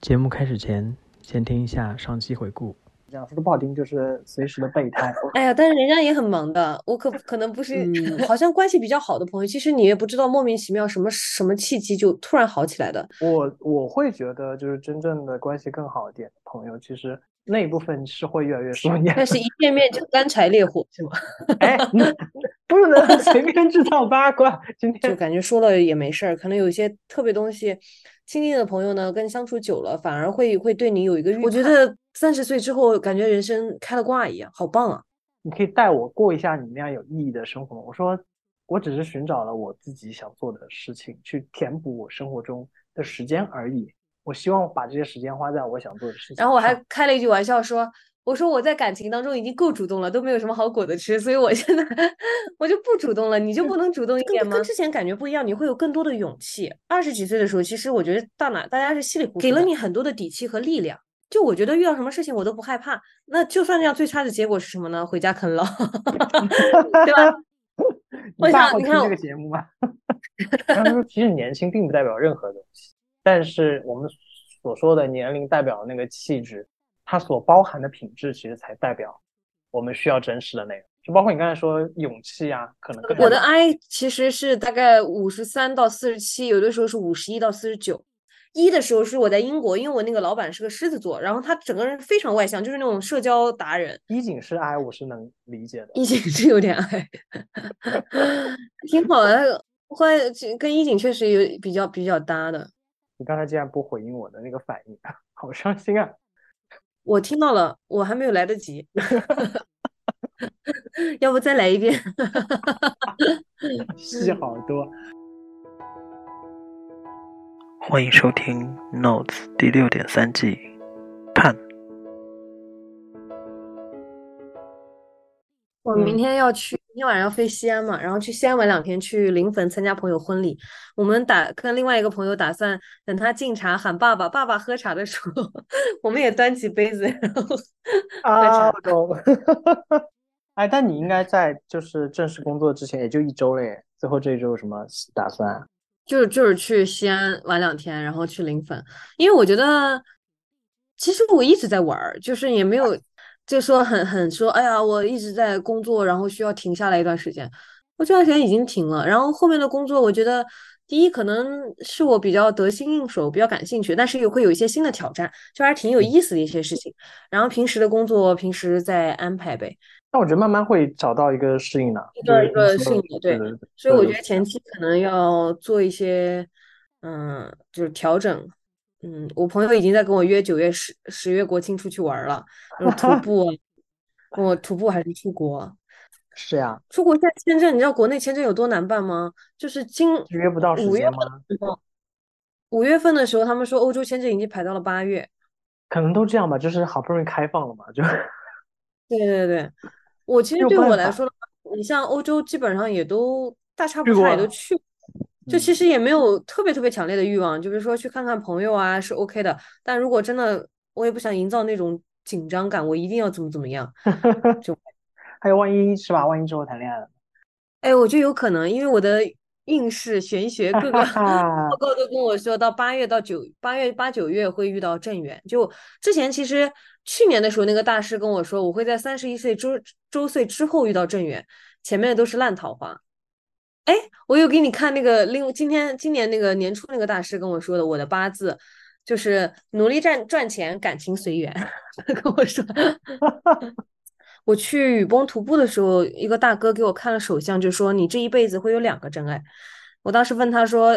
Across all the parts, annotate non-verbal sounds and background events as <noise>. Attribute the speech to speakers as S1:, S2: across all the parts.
S1: 节目开始前，先听一下上期回顾。
S2: 讲说的不好听，就是随时的备胎。<laughs>
S3: 哎呀，但是人家也很忙的，我可 <laughs> 可能不是，好像关系比较好的朋友，其实你也不知道莫名其妙什么什么契机就突然好起来的。
S2: 我我会觉得，就是真正的关系更好一点的朋友，其实那一部分是会越来越疏远。<laughs>
S3: 但是一见面就干柴烈火，是吗？
S2: 哎，不能 <laughs> 随便制造八卦。今天
S3: 就感觉说了也没事儿，可能有一些特别东西。亲近的朋友呢，跟相处久了，反而会会对你有一个预我觉得三十岁之后，感觉人生开了挂一样，好棒啊！
S2: 你可以带我过一下你那样有意义的生活吗。我说，我只是寻找了我自己想做的事情，去填补我生活中的时间而已。我希望把这些时间花在我想做的事情。
S3: 然后我还开了一句玩笑说。我说我在感情当中已经够主动了，都没有什么好果子吃，所以我现在我就不主动了。你就不能主动一点吗？跟之前感觉不一样，你会有更多的勇气。二十几岁的时候，其实我觉得到哪大家是稀里糊涂，给了你很多的底气和力量。就我觉得遇到什么事情我都不害怕。那就算这样，最差的结果是什么呢？回家啃老，<laughs> 对吧？<laughs>
S2: 我想你看这个节目吗？<laughs> 他说其实年轻并不代表任何东西，但是我们所说的年龄代表那个气质。它所包含的品质，其实才代表我们需要真实的内容。就包括你刚才说勇气啊，可能
S3: 我的 I 其实是大概五十三到四十七，有的时候是五十一到四十九。一的时候是我在英国，因为我那个老板是个狮子座，然后他整个人非常外向，就是那种社交达人。
S2: 一景是 I，我是能理解的。
S3: 一景是有点 I，<laughs> 挺好的。会跟一景确实有比较比较搭的。
S2: 你刚才竟然不回应我的那个反应，<laughs> 好伤心啊！
S3: 我听到了，我还没有来得及，<laughs> 要不再来一遍？<laughs>
S2: 戏好多。
S1: 欢迎收听《Notes》第六点三季，盼。
S3: 我明天要去。今天晚上要飞西安嘛，然后去西安玩两天，去临汾参加朋友婚礼。我们打跟另外一个朋友打算，等他敬茶喊爸爸，爸爸喝茶的时候，<laughs> 我们也端起杯子，然后
S2: 啊，懂。<laughs> 哎，但你应该在就是正式工作之前也就一周嘞，最后这一周有什么打算？
S3: 就是就是去西安玩两天，然后去临汾，因为我觉得其实我一直在玩，就是也没有。就说很很说，哎呀，我一直在工作，然后需要停下来一段时间。我这段时间已经停了，然后后面的工作，我觉得第一可能是我比较得心应手，比较感兴趣，但是也会有一些新的挑战，就还挺有意思的一些事情。然后平时的工作，平时再安排呗。
S2: 那我觉得慢慢会找到一个适应的，
S3: 一个一个适应的，对。所以我觉得前期可能要做一些，嗯，就是调整。嗯，我朋友已经在跟我约九月十十月国庆出去玩了，徒 <laughs> 步，我徒步还是出国？
S2: 是呀，
S3: 出国现在签证，你知道国内签证有多难办吗？就是今
S2: 约不到时间吗？
S3: 五月份的时候，他们说欧洲签证已经排到了八月，
S2: 可能都这样吧，就是好不容易开放了嘛，就。<laughs>
S3: 对对对，我其实对我来说，你像欧洲基本上也都大差不差，也都去。就其实也没有特别特别强烈的欲望，就比如说去看看朋友啊，是 OK 的。但如果真的，我也不想营造那种紧张感，我一定要怎么怎么样。<laughs> 就
S2: 还有万一是吧？万一之后谈恋爱了，
S3: 哎，我觉得有可能，因为我的运势、玄学各个 <laughs> 报告都跟我说到八月到九八月八九月会遇到正缘。就之前其实去年的时候，那个大师跟我说，我会在三十一岁周周岁之后遇到正缘，前面的都是烂桃花。哎，我有给你看那个另今天今年那个年初那个大师跟我说的，我的八字就是努力赚赚钱，感情随缘。<laughs> 跟我说，<laughs> 我去雨崩徒步的时候，一个大哥给我看了手相，就说你这一辈子会有两个真爱。我当时问他说，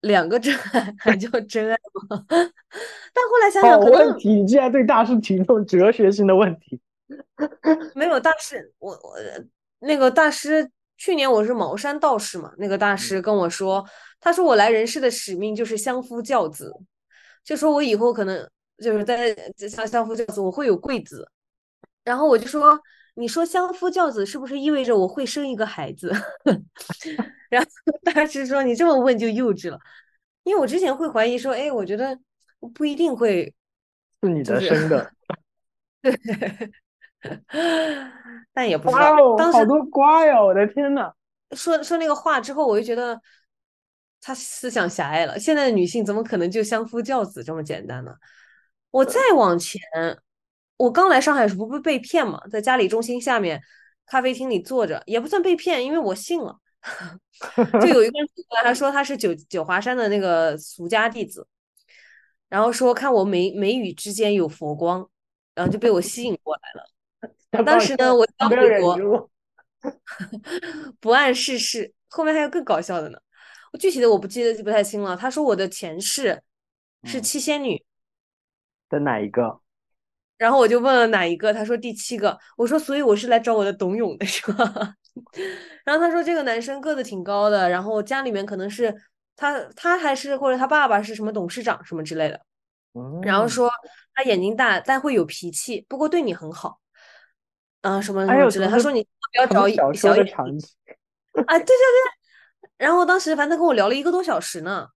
S3: 两个真爱还叫真爱吗？<laughs> 但后来想想，
S2: 好问题，你竟然对大师提这种哲学性的问题。
S3: 没有大师，我我那个大师。去年我是茅山道士嘛，那个大师跟我说，他说我来人世的使命就是相夫教子，就说我以后可能就是在相相夫教子，我会有贵子。然后我就说，你说相夫教子是不是意味着我会生一个孩子？<laughs> 然后大师说，你这么问就幼稚了，因为我之前会怀疑说，哎，我觉得不一定会
S2: 是你的生的。
S3: 对。<laughs> <laughs> 但也不知道，当时
S2: 好多瓜呀！我的天呐。
S3: 说说那个话之后，我就觉得她思想狭隘了。现在的女性怎么可能就相夫教子这么简单呢？我再往前，我刚来上海时不不被骗嘛，在嘉里中心下面咖啡厅里坐着，也不算被骗，因为我信了。<laughs> 就有一个人过来，他说他是九九华山的那个俗家弟子，然后说看我眉眉宇之间有佛光，然后就被我吸引过来了。当时呢，我刚回国，<laughs> 不谙世事。后面还有更搞笑的呢，我具体的我不记得记不太清了。他说我的前世是七仙女
S2: 的哪一个？
S3: 然后我就问了哪一个，他说第七个。我说所以我是来找我的董永的是吧？<laughs> 然后他说这个男生个子挺高的，然后家里面可能是他他还是或者他爸爸是什么董事长什么之类的。然后说他眼睛大，但会有脾气，不过对你很好。嗯，什么什么之类。他说你不要找小眼睛。<laughs> 啊，对对对。然后当时反正跟我聊了一个多小时呢。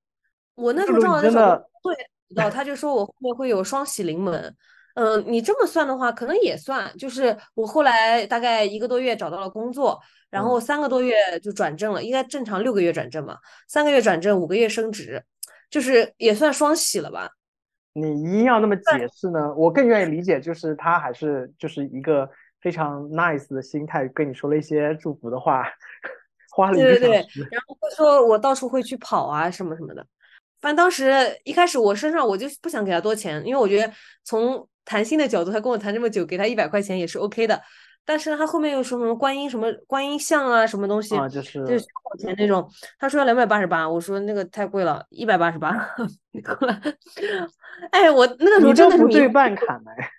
S3: 我那时候正好在找对，然后他就说我后面会有双喜临门。嗯，你这么算的话，可能也算。就是我后来大概一个多月找到了工作，然后三个多月就转正了，应该正常六个月转正嘛。三个月转正，五个月升职，就是也算双喜了吧？
S2: 你硬要那么解释呢？我更愿意理解，就是他还是就是一个非常 nice 的心态，跟你说了一些祝福的话，花了一个
S3: 对对对，然后会说我到处会去跑啊什么什么的。反正当时一开始我身上我就不想给他多钱，因为我觉得从谈心的角度，他跟我谈这么久，给他一百块钱也是 OK 的。但是他后面又说什么观音什么观音像啊，什么东西，
S2: 就是
S3: 就是小钱那种。他说要两百八十八，我说那个太贵了，一百八十八。<laughs> 后来，<laughs> 哎，我那个时候真的是
S2: 不对半砍哎。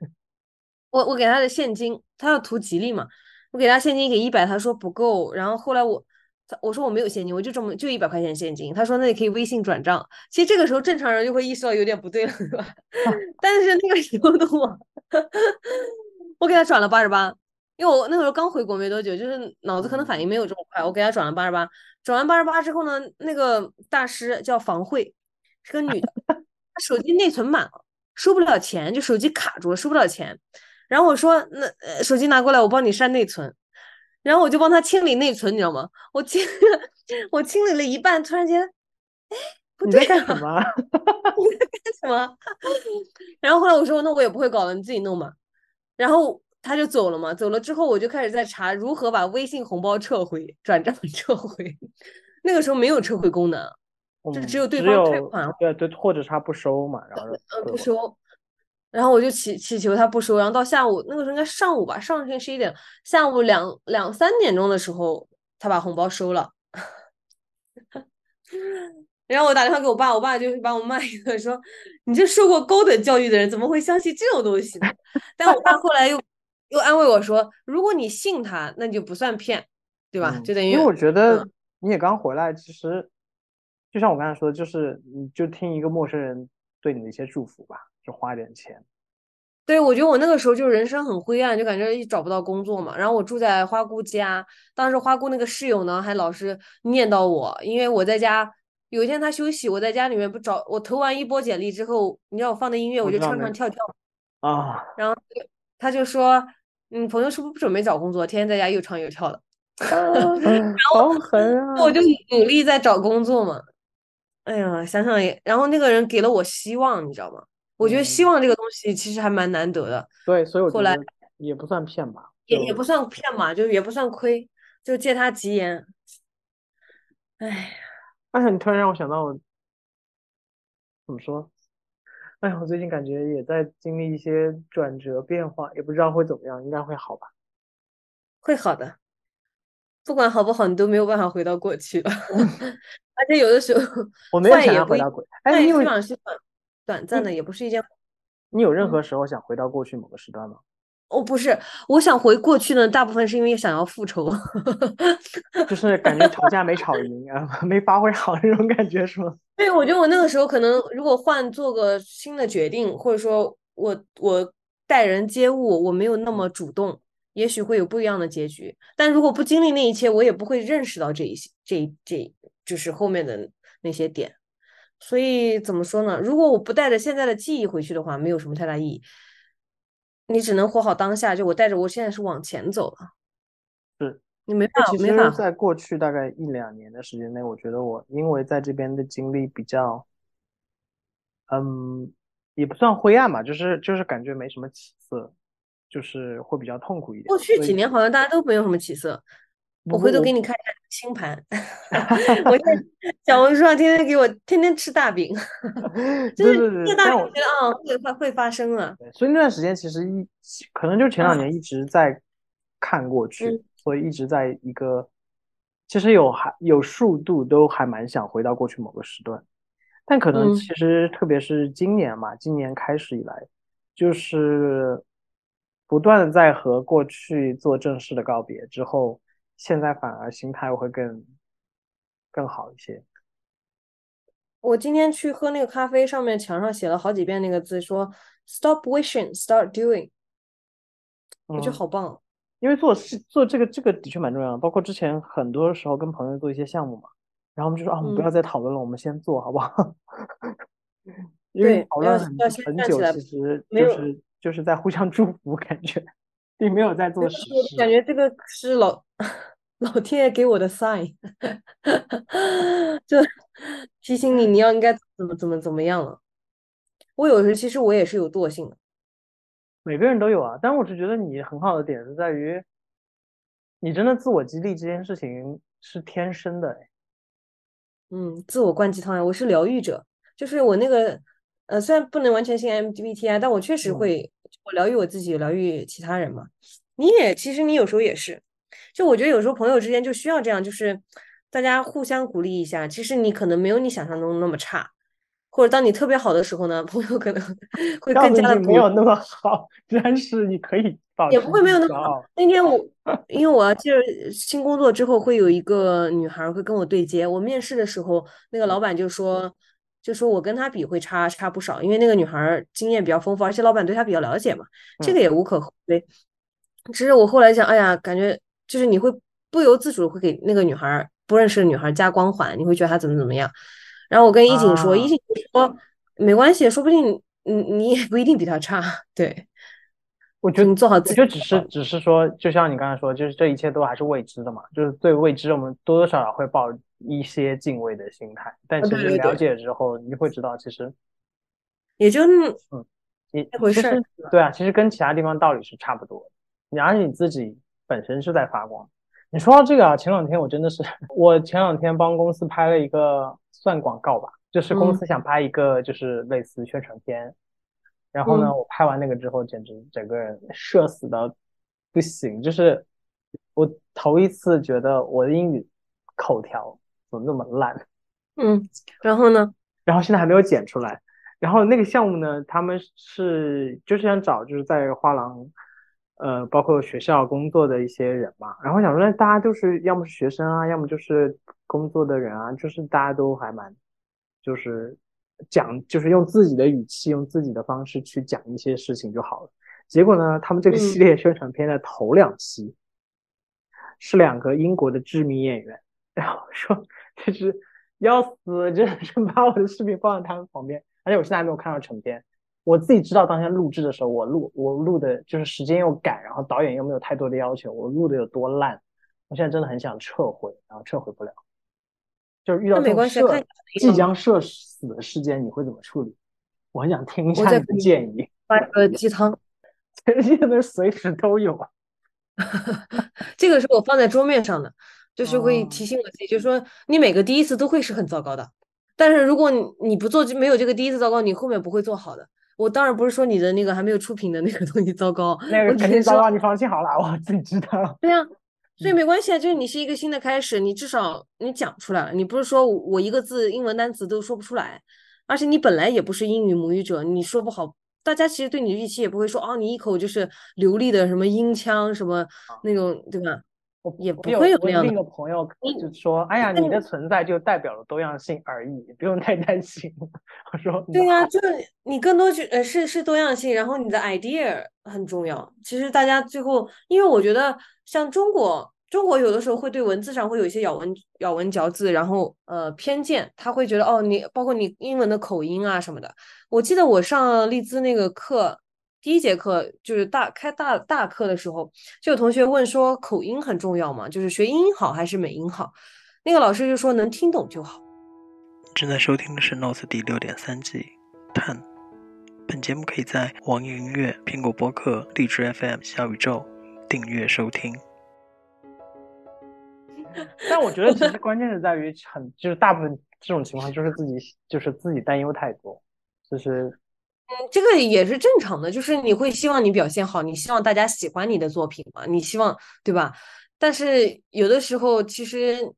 S3: 我我给他的现金，他要图吉利嘛，我给他现金给一百，他说不够。然后后来我。我说我没有现金，我就这么就一百块钱现金。他说那你可以微信转账。其实这个时候正常人就会意识到有点不对了，是吧？<laughs> 但是那个时候的我，<laughs> 我给他转了八十八，因为我那个时候刚回国没多久，就是脑子可能反应没有这么快。我给他转了八十八，转完八十八之后呢，那个大师叫房慧，是个女的，她手机内存满了，收不了钱，就手机卡住了，收不了钱。然后我说那手机拿过来，我帮你删内存。然后我就帮他清理内存，你知道吗？我清 <laughs> 我清理了一半，突然间，哎，<laughs>
S2: 你在干什么？
S3: 你在干什么？然后后来我说，那我也不会搞了，你自己弄吧。然后他就走了嘛。走了之后，我就开始在查如何把微信红包撤回、转账 <laughs> 撤回。那个时候没有撤回功能，就只有对方退款，
S2: 对对，或者他不收嘛，然后
S3: 嗯不收。然后我就祈祈求他不收，然后到下午那个时候应该上午吧，上天十一点，下午两两三点钟的时候，他把红包收了。<laughs> 然后我打电话给我爸，我爸就是把我骂一顿，说你这受过高等教育的人怎么会相信这种东西呢？但我爸后来又又安慰我说，如果你信他，那就不算骗，对吧？就等于
S2: 因为我觉得你也刚回来，其实就像我刚才说的，就是你就听一个陌生人对你的一些祝福吧。就花点钱，
S3: 对我觉得我那个时候就人生很灰暗，就感觉一找不到工作嘛。然后我住在花姑家，当时花姑那个室友呢还老是念叨我，因为我在家有一天她休息，我在家里面不找我投完一波简历之后，你知道我放的音乐我就唱唱跳跳
S2: 啊，
S3: 然后他就说，嗯，朋友是不是不准备找工作，天天在家又唱又跳的，<laughs> 然
S2: 后
S3: 我就努力在找工作嘛。哎呀，想想也，然后那个人给了我希望，你知道吗？我觉得希望这个东西其实还蛮难得的，
S2: 对，所以我
S3: 后来
S2: 也不算骗吧，
S3: 也也不算骗嘛，就也不算亏，就借他吉言。哎呀，
S2: 哎呀，你突然让我想到，怎么说？哎呀，我最近感觉也在经历一些转折变化，也不知道会怎么样，应该会好吧？
S3: 会好的，不管好不好，你都没有办法回到过去了。<laughs> 而且有的时候，
S2: 我没有想要回到过去，哎，因为。
S3: 短暂的也不是一件。
S2: 你有任何时候想回到过去某个时段吗？
S3: 哦，不是，我想回过去呢，大部分是因为想要复仇，<laughs>
S2: 就是感觉吵架没吵赢啊，没发挥好那种感觉，是吗？<laughs>
S3: 对，我觉得我那个时候可能如果换做个新的决定，或者说我我待人接物我没有那么主动，也许会有不一样的结局。但如果不经历那一切，我也不会认识到这一些，这这就是后面的那些点。所以怎么说呢？如果我不带着现在的记忆回去的话，没有什么太大意义。你只能活好当下。就我带着我现在是往前走了。
S2: 是，
S3: 你没法，
S2: 其
S3: 没法。
S2: 在过去大概一两年的时间内，我觉得我因为在这边的经历比较，嗯，也不算灰暗吧，就是就是感觉没什么起色，就是会比较痛苦一点。
S3: 过去几年好像大家都没有什么起色。我回头给你看一下星盘，<laughs> 我在小红书上天天给我天天吃大饼，<laughs> 就是吃大饼觉得啊会会会发生了。
S2: 所以那段时间其实一可能就前两年一直在看过去，所以一直在一个其实有还有数度都还蛮想回到过去某个时段，但可能其实特别是今年嘛，今年开始以来就是不断的在和过去做正式的告别之后。现在反而心态会更更好一些。
S3: 我今天去喝那个咖啡，上面墙上写了好几遍那个字，说 “Stop wishing, start doing”，我觉得好棒。
S2: 因为做事做这个这个的确蛮重要的，包括之前很多时候跟朋友做一些项目嘛，然后我们就说啊，我们不要再讨论了，我们先做好不好？<laughs> 因为讨论很很久，其实就是就是在互相祝福，感觉。并没有在做实事，
S3: 感觉这个是老 <laughs> 老天爷给我的 sign，<laughs> 就提醒你你要应该怎么怎么怎么样了。我有时其实我也是有惰性的，
S2: 每个人都有啊。但我是觉得你很好的点是在于，你真的自我激励这件事情是天生的。
S3: 嗯，自我灌鸡汤呀，我是疗愈者，就是我那个。呃，虽然不能完全信 MBTI，但我确实会，我疗愈我自己，疗愈其他人嘛。你也其实你有时候也是，就我觉得有时候朋友之间就需要这样，就是大家互相鼓励一下。其实你可能没有你想象中那么差，或者当你特别好的时候呢，朋友可能 <laughs> 会更加的
S2: 没有那么好，<laughs> 但是你可以
S3: 也不会没有那么好。那天我 <laughs> 因为我要接着新工作之后，会有一个女孩会跟我对接。我面试的时候，那个老板就说。就说我跟她比会差差不少，因为那个女孩经验比较丰富，而且老板对她比较了解嘛，这个也无可厚非。只是我后来想，哎呀，感觉就是你会不由自主会给那个女孩不认识的女孩加光环，你会觉得她怎么怎么样。然后我跟一锦说，一锦说没关系，说不定你你也不一定比她差。对，
S2: 我觉得
S3: 你做好自己，
S2: 就只是只是说，就像你刚才说，就是这一切都还是未知的嘛，就是对未知，我们多多少少会抱。一些敬畏的心态，但其实了解之后，你会知道，其实
S3: 也就
S2: 嗯，你
S3: 回事。
S2: 对啊，其实跟其他地方道理是差不多。你而且你自己本身是在发光。你说到这个啊，前两天我真的是，<laughs> 我前两天帮公司拍了一个算广告吧，就是公司想拍一个就是类似宣传片。然后呢，我拍完那个之后，简直整个人社死的不行，就是我头一次觉得我的英语口条。怎么那么烂？
S3: 嗯，然后呢？
S2: 然后现在还没有剪出来。然后那个项目呢，他们是就是想找就是在画廊，呃，包括学校工作的一些人嘛。然后想说，那大家就是要么是学生啊，要么就是工作的人啊，就是大家都还蛮，就是讲，就是用自己的语气，用自己的方式去讲一些事情就好了。结果呢，他们这个系列宣传片的头两期是两个英国的知名演员，然后说。就是要死，真的是把我的视频放在他们旁边，而且我现在还没有看到成片。我自己知道当天录制的时候，我录我录的就是时间又赶，然后导演又没有太多的要求，我录的有多烂。我现在真的很想撤回，然后撤回不了。就是遇到这种社即将社死的事件，你会怎么处理？我很想听一下你的建议。
S3: 发个鸡汤，
S2: 现在随时都有。<laughs>
S3: 这个是我放在桌面上的。就是会提醒我自己，就是说你每个第一次都会是很糟糕的，但是如果你你不做就没有这个第一次糟糕，你后面不会做好的。我当然不是说你的那个还没有出品的那个东西糟糕，
S2: 那个肯定糟糕，你放心好了，我自己知道。
S3: 对呀，所以没关系啊，就是你是一个新的开始，你至少你讲出来了，你不是说我一个字英文单词都说不出来，而且你本来也不是英语母语者，你说不好，大家其实对你的预期也不会说哦，你一口就是流利的什么音腔什么那种，对吧？我也不会有那样
S2: 的。另一个朋友就说：“哎呀，你的存在就代表了多样性而已，不用太担心。”我说：“
S3: 对呀，就是你更多去呃是是多样性，然后你的 idea 很重要。其实大家最后，因为我觉得像中国，中国有的时候会对文字上会有一些咬文咬文嚼字，然后呃偏见，他会觉得哦，你包括你英文的口音啊什么的。我记得我上利兹那个课。”第一节课就是大开大大课的时候，就有同学问说口音很重要吗？就是学英好还是美音好？那个老师就说能听懂就好。
S1: 正在收听的是《Notes》第六点三季，探。本节目可以在网易云音乐、苹果播客、荔枝 FM、小宇宙订阅收听。<laughs>
S2: 但我觉得其实关键是在于，很就是大部分这种情况就是自己就是自己担忧太多，就是
S3: 嗯，这个也是正常的，就是你会希望你表现好，你希望大家喜欢你的作品嘛，你希望对吧？但是有的时候其实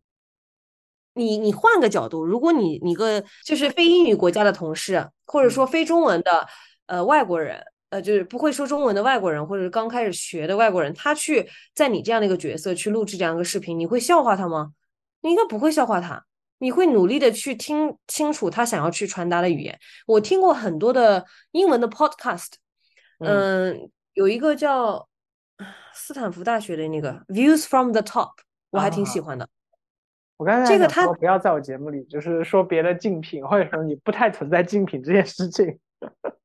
S3: 你你换个角度，如果你你个就是非英语国家的同事，或者说非中文的呃外国人。呃，就是不会说中文的外国人，或者是刚开始学的外国人，他去在你这样的一个角色去录制这样一个视频，你会笑话他吗？你应该不会笑话他，你会努力的去听清楚他想要去传达的语言。我听过很多的英文的 podcast，嗯，有一个叫斯坦福大学的那个 Views from the Top，我还挺喜欢的。
S2: 我刚
S3: 才这个他
S2: 不要在我节目里就是说别的竞品，或者说你不太存在竞品这件事情。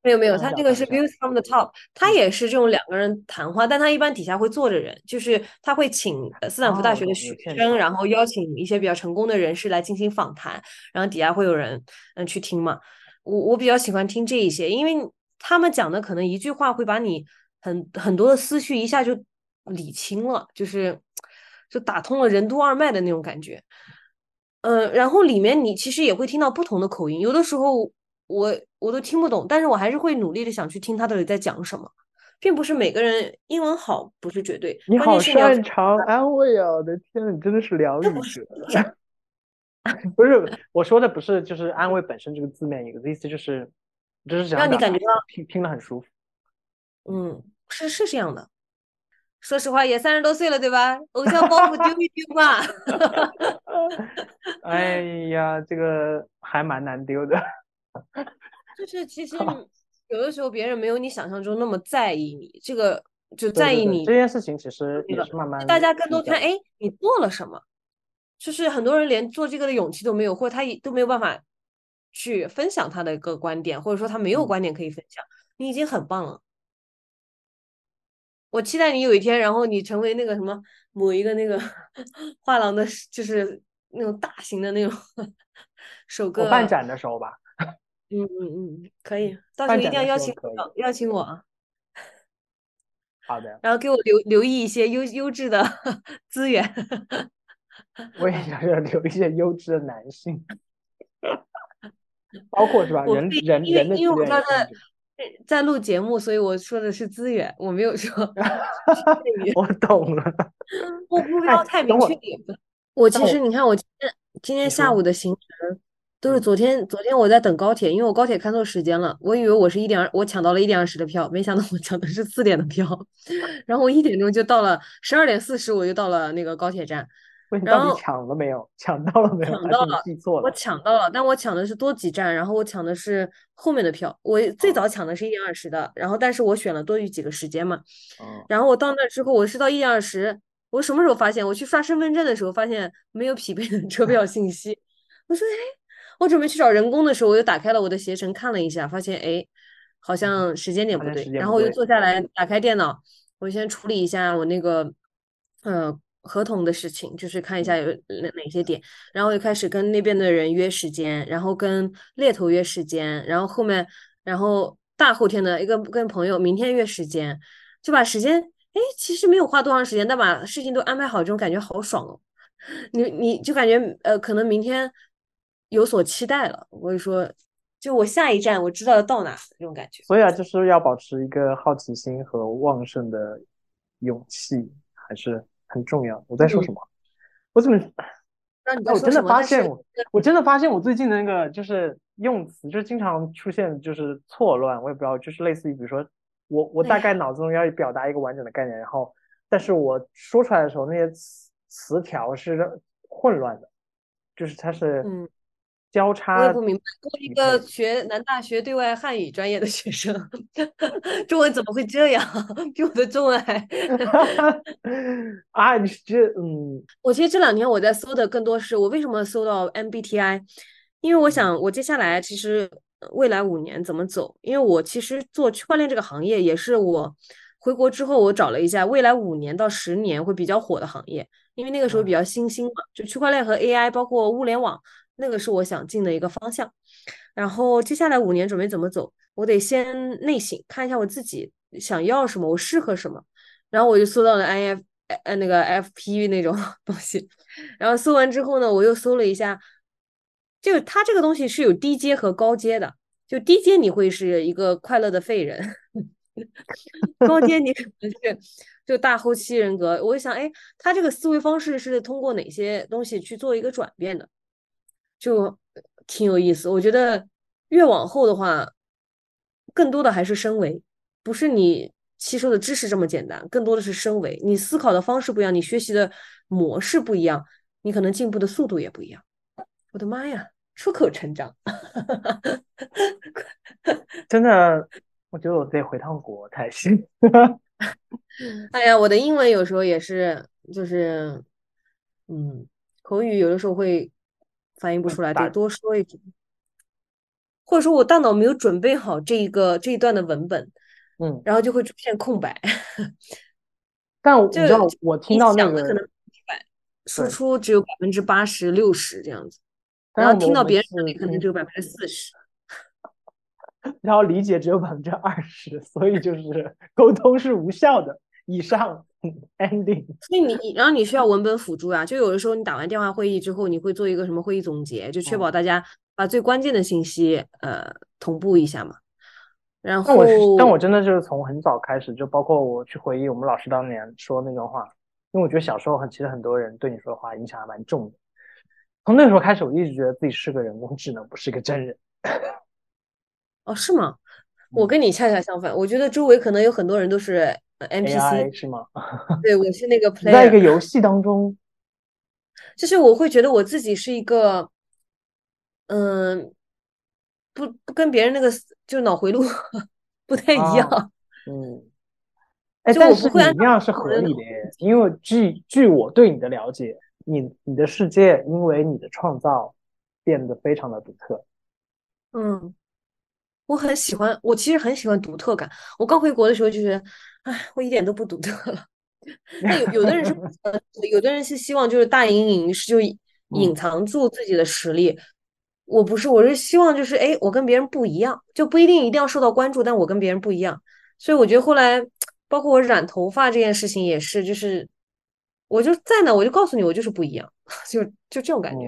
S3: 没 <laughs> 有没有，他这个是 views from the top，他也是这种两个人谈话，但他一般底下会坐着人，就是他会请斯坦福大学的学生，然后邀请一些比较成功的人士来进行访谈，然后底下会有人嗯去听嘛。我我比较喜欢听这一些，因为他们讲的可能一句话会把你很很多的思绪一下就理清了，就是就打通了任督二脉的那种感觉。嗯，然后里面你其实也会听到不同的口音，有的时候。我我都听不懂，但是我还是会努力的想去听他到底在讲什么，并不是每个人英文好不是绝对。
S2: 你好擅长安慰啊！我的天，你真的是疗愈者。<laughs> <laughs> 不是我说的不是就是安慰本身这个字面意思，意思就是就是想
S3: 让你感觉到
S2: 听听了很舒服。
S3: 嗯，是是这样的。说实话，也三十多岁了，对吧？偶像包袱丢一丢吧。<laughs>
S2: 哎呀，这个还蛮难丢的。<laughs>
S3: 就是其实 <laughs> 有的时候别人没有你想象中那么在意你，这个就在意你
S2: 这件事情，其实也是慢慢
S3: 大家更多看哎你做了什么，就是很多人连做这个的勇气都没有，或者他都没有办法去分享他的一个观点，或者说他没有观点可以分享，你已经很棒了。我期待你有一天，然后你成为那个什么某一个那个画廊的，就是那种大型的那种 <laughs> 首个
S2: 办展的时候吧。
S3: 嗯嗯嗯，可以，到时候一定要邀请邀请我啊。
S2: 好的。
S3: 然后给我留留意一些优优质的 <laughs> 资源。
S2: 我也想要留一些优质的男性，<laughs> 包括是吧？<laughs> 人人人的
S3: 因为我刚才在录节目，所以我说的是资源，我没有说。
S2: 我懂了。
S3: 目目标太明确我其实你看，我今天今天下午的行程。都是昨天，昨天我在等高铁，因为我高铁看错时间了，我以为我是一点二，我抢到了一点二十的票，没想到我抢的是四点的票，<laughs> 然后我一点钟就到了，十二点四十我就到了那个高铁站。然后
S2: 抢了没有？抢到了没有？
S3: 抢到了，
S2: 记错了。
S3: 我抢到了，但我抢的是多几站，然后我抢的是后面的票。我最早抢的是一点二十的，然后但是我选了多余几个时间嘛。然后我到那之后，我是到一点二十，我什么时候发现？我去刷身份证的时候，发现没有匹配的车票信息。我说，哎。我准备去找人工的时候，我又打开了我的携程看了一下，发现哎，好像时间点不对。然后我又坐下来打开电脑，我先处理一下我那个呃合同的事情，就是看一下有哪哪些点。然后又开始跟那边的人约时间，然后跟猎头约时间，然后后面然后大后天的一个跟朋友明天约时间，就把时间哎其实没有花多长时间，但把事情都安排好，这种感觉好爽哦。<laughs> 你你就感觉呃可能明天。有所期待了，我就说，就我下一站我知道要到哪这种感觉。
S2: 所以啊，就是要保持一个好奇心和旺盛的勇气，还是很重要。我在说什么？我怎么？
S3: 那
S2: 我真的发现，我我真的发现我最近的那个就是用词，就是经常出现就是错乱，我也不知道，就是类似于比如说，我我大概脑子中要表达一个完整的概念，然后但是我说出来的时候，那些词词条是混乱的，就是它是
S3: 嗯。
S2: 交叉，
S3: 我也不明白，我一个学南大学对外汉语专业的学生，<laughs> 中文怎么会这样？<laughs> 比我的中文还 <laughs>
S2: 啊！你这嗯，
S3: 我其实这两天我在搜的更多是我为什么搜到 MBTI，因为我想我接下来其实未来五年怎么走，因为我其实做区块链这个行业也是我回国之后我找了一下未来五年到十年会比较火的行业，因为那个时候比较新兴嘛，就区块链和 AI 包括物联网，那个是我想进的一个方向。然后接下来五年准备怎么走，我得先内省看一下我自己想要什么，我适合什么。然后我就搜到了 IF 呃那个 FP 那种 <laughs> 东西，然后搜完之后呢，我又搜了一下。就它这个东西是有低阶和高阶的，就低阶你会是一个快乐的废人，<laughs> 高阶你可能是就大后期人格。我想，哎，他这个思维方式是通过哪些东西去做一个转变的，就挺有意思。我觉得越往后的话，更多的还是升维，不是你吸收的知识这么简单，更多的是升维。你思考的方式不一样，你学习的模式不一样，你可能进步的速度也不一样。我的妈呀！出口成章，<laughs>
S2: 真的，我觉得我得回趟国才行。<laughs> <laughs>
S3: 哎呀，我的英文有时候也是，就是，嗯，口语有的时候会反应不出来，得多说一句，或者说我大脑没有准备好这一个这一段的文本，
S2: 嗯，
S3: 然后就会出现空白。<laughs>
S2: 但你知道，我听到那个
S3: 可能输出只有百分之八十六十这样子。然后听到别人那里可能只有百分之四十，<laughs>
S2: 然后理解只有百分之二十，所以就是沟通是无效的。以上 <laughs> ending。
S3: 所以你，然后你需要文本辅助啊。就有的时候你打完电话会议之后，你会做一个什么会议总结，就确保大家把最关键的信息呃同步一下嘛。然后，但
S2: 我但我真的就是从很早开始，就包括我去回忆我们老师当年说那段话，因为我觉得小时候很其实很多人对你说的话影响还蛮重的。从那时候开始，我一直觉得自己是个人工智能，不是个真人。<laughs>
S3: 哦，是吗？我跟你恰恰相反，我觉得周围可能有很多人都是 NPC，
S2: 是吗？
S3: 对，我是那个 player，
S2: 在一个游戏当中，
S3: 就是我会觉得我自己是一个，嗯，不不跟别人那个就脑回路 <laughs> 不太一样。
S2: 嗯，哎，但是你那样是合理的，因为据据我对你的了解。你你的世界因为你的创造变得非常的独特。
S3: 嗯，我很喜欢，我其实很喜欢独特感。我刚回国的时候就觉得，哎，我一点都不独特了。<laughs> 那有有的人是，<laughs> 有的人是希望就是大隐隐于市就隐藏住自己的实力。我不是，我是希望就是，哎，我跟别人不一样，就不一定一定要受到关注，但我跟别人不一样。所以我觉得后来，包括我染头发这件事情也是，就是。我就在呢，我就告诉你，我就是不一样，<laughs> 就就这种感觉。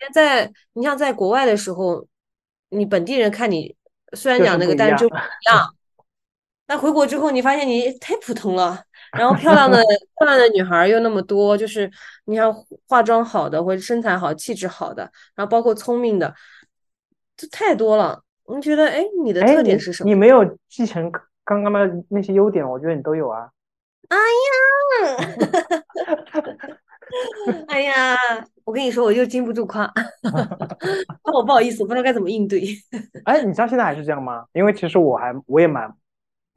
S3: 现在你像在国外的时候，你本地人看你虽然讲那个，但是就不一样。那回国之后，你发现你太普通了，然后漂亮的漂亮的女孩又那么多，就是你看化妆好的，或者身材好、气质好的，然后包括聪明的，这太多了。你觉得，哎，你的特点是什么？
S2: 你没有继承刚刚的那些优点，我觉得你都有啊。
S3: 哎呀，<laughs> 哎呀，我跟你说，我就禁不住夸，<laughs> 那我不好意思，我不知道该怎么应对。
S2: 哎，你知道现在还是这样吗？因为其实我还我也蛮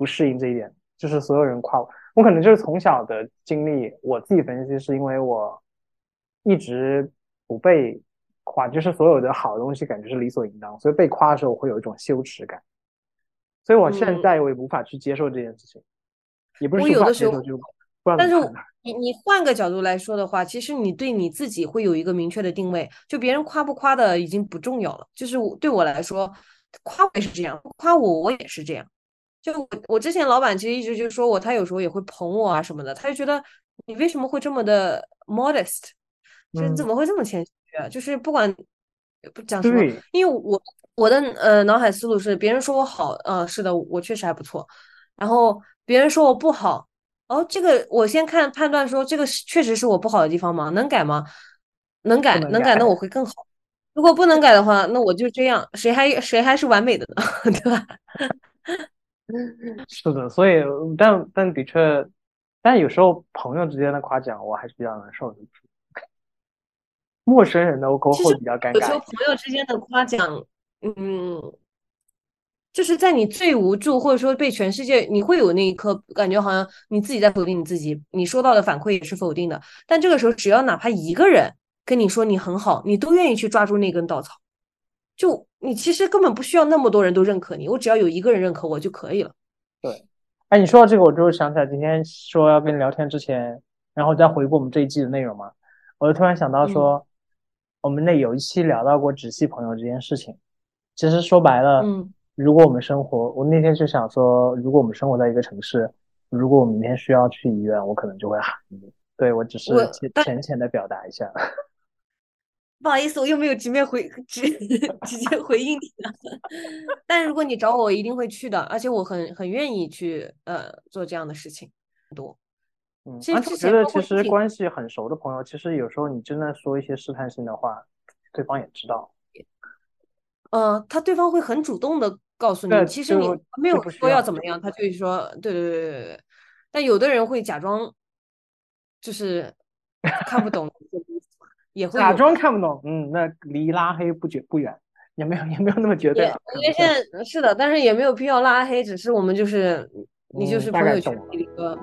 S2: 不适应这一点，就是所有人夸我，我可能就是从小的经历，我自己分析是因为我一直不被夸，就是所有的好东西感觉是理所应当，所以被夸的时候我会有一种羞耻感，所以我现在我也无法去接受这件事情。
S3: 也不是我有的时候，但是你你换个角度来说的话，其实你对你自己会有一个明确的定位，就别人夸不夸的已经不重要了。就是对我来说，夸我也是这样，夸我我也是这样。就我我之前老板其实一直就说我，他有时候也会捧我啊什么的，他就觉得你为什么会这么的 modest，就你怎么会这么谦虚啊？就是不管不讲什么，因为我我的呃脑海思路是，别人说我好，嗯，是的，我确实还不错，然后。别人说我不好，哦，这个我先看判断说这个确实是我不好的地方吗？能改吗？能改，能改，那我会更好。如果不能改的话，那我就这样，谁还谁还是完美的呢？<laughs> 对吧？<laughs>
S2: 是的，所以但但的确，但有时候朋友之间的夸奖我还是比较难受的。陌生人的我会比较尴尬。有
S3: 时候朋友之间的夸奖，嗯。就是在你最无助，或者说被全世界，你会有那一刻感觉好像你自己在否定你自己，你收到的反馈也是否定的。但这个时候，只要哪怕一个人跟你说你很好，你都愿意去抓住那根稻草。就你其实根本不需要那么多人都认可你，我只要有一个人认可我就可以了。
S2: 对，哎，你说到这个，我就想起来今天说要跟你聊天之前，然后再回顾我们这一季的内容嘛，我就突然想到说，我们那有一期聊到过直系朋友这件事情。其实说白了，
S3: 嗯，
S2: 如果我们生活，我那天就想说，如果我们生活在一个城市，如果我明天需要去医院，我可能就会喊你。对我只是浅浅的表达一下。
S3: 不好意思，我又没有直面回直 <laughs> 直接回应你了。但如果你找我，我一定会去的，而且我很很愿意去呃做这样的事情。多，
S2: 嗯，而且我觉得其实关系很熟的朋友，其实有时候你真的说一些试探性的话，对方也知道。
S3: 呃，他对方会很主动的告诉你，其实你没有说要怎么样，他就会说，对对对对对。但有的人会假装，就是看不懂也会
S2: 假装看不懂。嗯，那离拉黑不绝不远，也没有 <laughs> 也没有那么绝对。
S3: 因为现 <laughs> 在是的，但是也没有必要拉黑，只是我们就是你就是朋友圈里一个。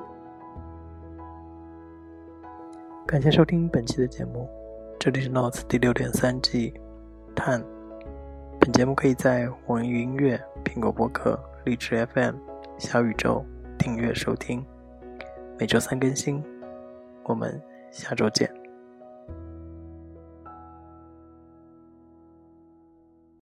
S1: 感谢收听本期的节目，这里是 Notes 第六点三季探。本节目可以在网易云音乐、苹果播客、荔枝 FM、小宇宙订阅收听，每周三更新。我们下周见。